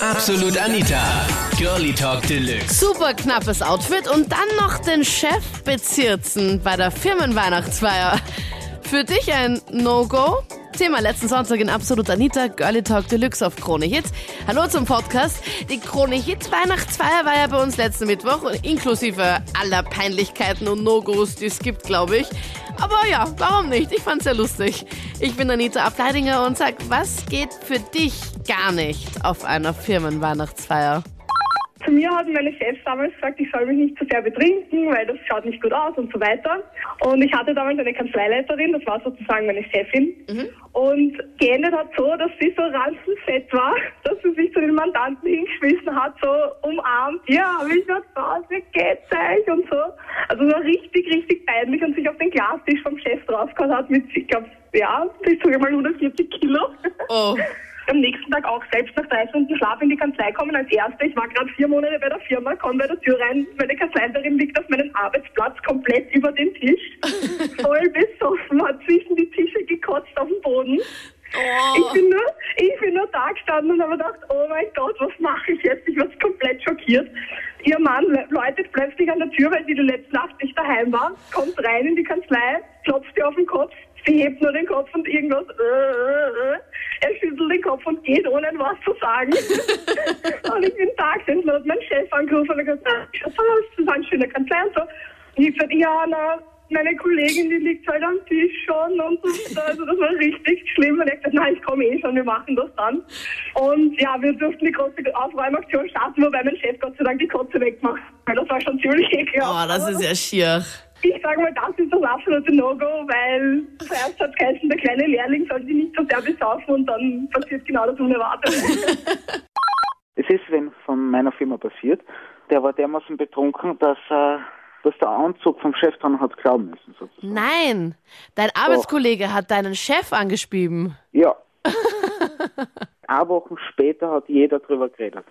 Absolut Anita. Girlie Talk Deluxe. Super knappes Outfit und dann noch den Chef bezirzen bei der Firmenweihnachtsfeier. Für dich ein No-Go? Thema letzten Sonntag in Absolut Anita, Girlie Talk Deluxe auf Krone Hit. Hallo zum Podcast. Die Krone Hit Weihnachtsfeier war ja bei uns letzten Mittwoch, inklusive aller Peinlichkeiten und No-Gos, die es gibt, glaube ich. Aber ja, warum nicht? Ich fand's ja lustig. Ich bin Anita Ableidinger und sag, was geht für dich gar nicht auf einer Firmenweihnachtsfeier? Zu mir hatten meine Chefs damals gesagt, ich soll mich nicht zu sehr betrinken, weil das schaut nicht gut aus und so weiter. Und ich hatte damals eine Kanzleileiterin, das war sozusagen meine Chefin. Und geendet hat so, dass sie so ranzenfett war, dass sie sich zu den Mandanten hingeschmissen hat, so umarmt. Ja, wie schaut's aus? Wie geht's euch? Und so. Also es war richtig, richtig peinlich und sich auf den Glastisch vom Chef draufgehauen hat mit, ich glaube, ja, ich sage mal 140 Kilo. Oh, am nächsten Tag auch selbst nach drei Stunden Schlaf in die Kanzlei kommen als Erste. Ich war gerade vier Monate bei der Firma, komme bei der Tür rein, meine Kanzleiterin liegt auf meinem Arbeitsplatz komplett über den Tisch, voll besoffen, hat zwischen die Tische gekotzt auf dem Boden. Ich oh. bin nur, ich bin nur da gestanden und habe gedacht, oh mein Gott, was mache ich jetzt? Ich war komplett schockiert. Ihr Mann lä- läutet plötzlich an der Tür, weil sie die letzte Nacht nicht daheim war, kommt rein in die Kanzlei, klopft ihr auf den Kopf, sie hebt nur den Kopf und irgendwas, äh, äh, äh. Er schüttelt den Kopf und geht, ohne ein Wort zu sagen. und ich bin gesessen und hat mein Chef angerufen und gesagt, ah, das war eine schöne Kanzlei und so. Und ich gesagt, ja, na, meine Kollegin, die liegt halt am Tisch schon und so. Also das war richtig schlimm. Und ich gesagt, nein, ich komme eh schon, wir machen das dann. Und ja, wir durften die große Aufräumaktion starten, wobei mein Chef Gott sei Dank die Kotze wegmacht. Weil das war schon ziemlich ekelhaft. oh, das ist ja schier. Ich sage mal, das ist das absolute No-Go, weil zuerst hat es geheißen, der kleine Lehrling soll sich nicht so sehr besaufen und dann passiert genau das Unerwartete. Es ist wenn von meiner Firma passiert. Der war dermaßen betrunken, dass, äh, dass der Anzug vom Chef dran hat klauen müssen. Sozusagen. Nein, dein Arbeitskollege hat deinen Chef angeschrieben. Ja. Eine Woche später hat jeder drüber geredet.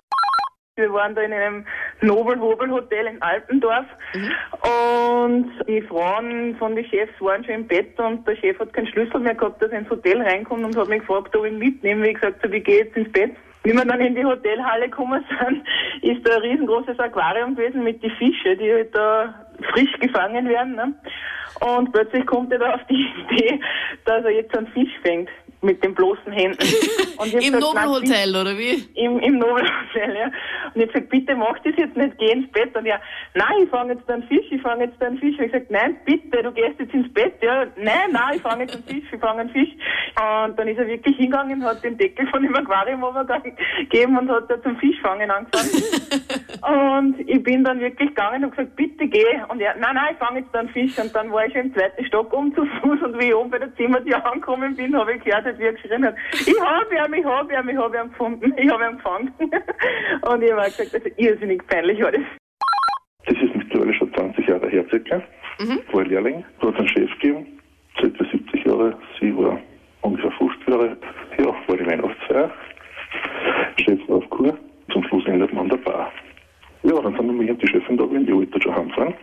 Wir waren da in einem Nobel-Hobel-Hotel in Alpendorf und die Frauen von den Chefs waren schon im Bett und der Chef hat keinen Schlüssel mehr gehabt, dass er ins Hotel reinkommt und hat mich gefragt, ob ich ihn mitnehme. Wie gesagt, so, wie geh jetzt ins Bett? Wie wir dann in die Hotelhalle gekommen sind, ist da ein riesengroßes Aquarium gewesen mit den Fischen, die halt da frisch gefangen werden. Ne? Und plötzlich kommt er da auf die Idee, dass er jetzt einen Fisch fängt mit den bloßen Händen. Ich Im Nobelhotel, oder wie? im, im Nobelhotel, ja. Und ich hab gesagt, bitte mach das jetzt nicht, geh ins Bett. Und ja, nein, ich fange jetzt einen Fisch, ich fange jetzt einen Fisch. Und ich gesagt, nein, bitte, du gehst jetzt ins Bett. Ja, nein, nein, ich fange jetzt einen Fisch, ich fange einen Fisch. Und dann ist er wirklich hingegangen, hat den Deckel von dem Aquarium gegeben und hat da zum Fischfangen angefangen. und ich bin dann wirklich gegangen und gesagt, bitte geh. Und er, nein, nein, ich fange jetzt einen Fisch. Und dann war ich schon im zweiten Stock um zu Fuß und wie ich oben bei der Zimmertür angekommen bin, habe ich gehört, wie er geschrien hat, ich habe ihn, ich habe ihn, ich habe ihn gefunden, ich habe ihn gefangen. und ich habe auch gesagt, also irrsinnig peinlich war das. Das ist mittlerweile schon 20 Jahre her circa. War ein Lehrling, hat einen Chef gegeben, circa 70 Jahre, sie war ungefähr 50 Jahre. Ja, war die Weihnachtsfeier. Chef war auf Kur, zum Schluss endet man an der Bar. Ja, dann sind wir mich und die Chefin da gewesen, die wollte schon heimfahren.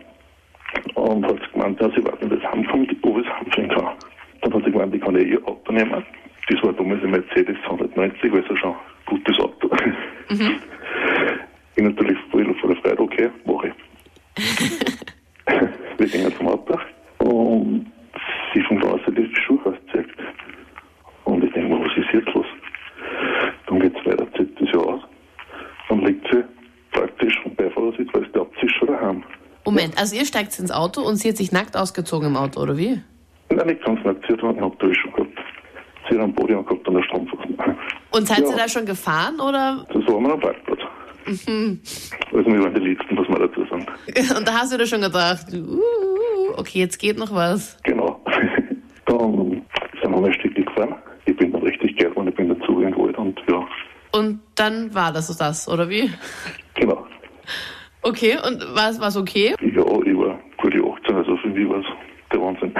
Und hat gemeint, ja, sie warten, bis heimkommt, ob ich es heimfahren kann. Dann hat sie gemeint, ich kann ja ihr Auto nehmen. Das war damals ein Mercedes 290, also schon ein gutes Auto. Ich natürlich voll vor der Freude, okay, mache ich. Wir gehen zum Auto und sie von draußen die Schuhe auszieht. Und ich denke mir, was ist jetzt los? Dann geht's weiter, zieht das ja aus. Dann liegt sie praktisch vom Beifahrersitz, weil es glaubt, sie ist schon daheim. Moment, also ihr steigt ins Auto und sie hat sich nackt ausgezogen im Auto, oder wie? Nein, nicht ganz nackt, sie hat einen Hauptdurchschnitt gehabt. Sie hat einen Body gehabt an der Strumpfhosen. Und seid Ja. ihr da schon gefahren, oder? Das war mir am Parkplatz. Also wir waren die Letzten, muss man dazu sagen. Und da hast du dir schon gedacht, uh, okay, jetzt geht noch was. Genau. Dann sind wir ein Stückchen gefahren. Ich bin dann richtig geil geworden, ich bin dazu irgendwo und ja, Und dann war das so das, oder wie? genau. Okay, und war es okay? Ja, ich war gute 18, also für mich war es der Wahnsinn.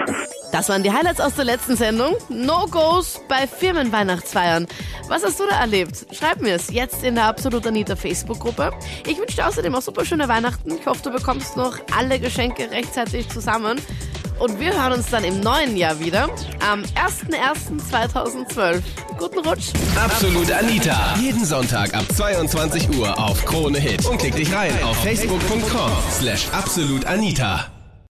Das waren die Highlights aus der letzten Sendung. No-Gos bei Firmenweihnachtsfeiern. Was hast du da erlebt? Schreib mir es jetzt in der Absolut Anita Facebook-Gruppe. Ich wünsche dir außerdem auch super schöne Weihnachten. Ich hoffe, du bekommst noch alle Geschenke rechtzeitig zusammen. Und wir hören uns dann im neuen Jahr wieder. Am 01.01.2012. Guten Rutsch. Absolut Anita. Jeden Sonntag ab 22 Uhr auf Krone Hit. Und klick dich rein auf facebook.com slash absolutanita.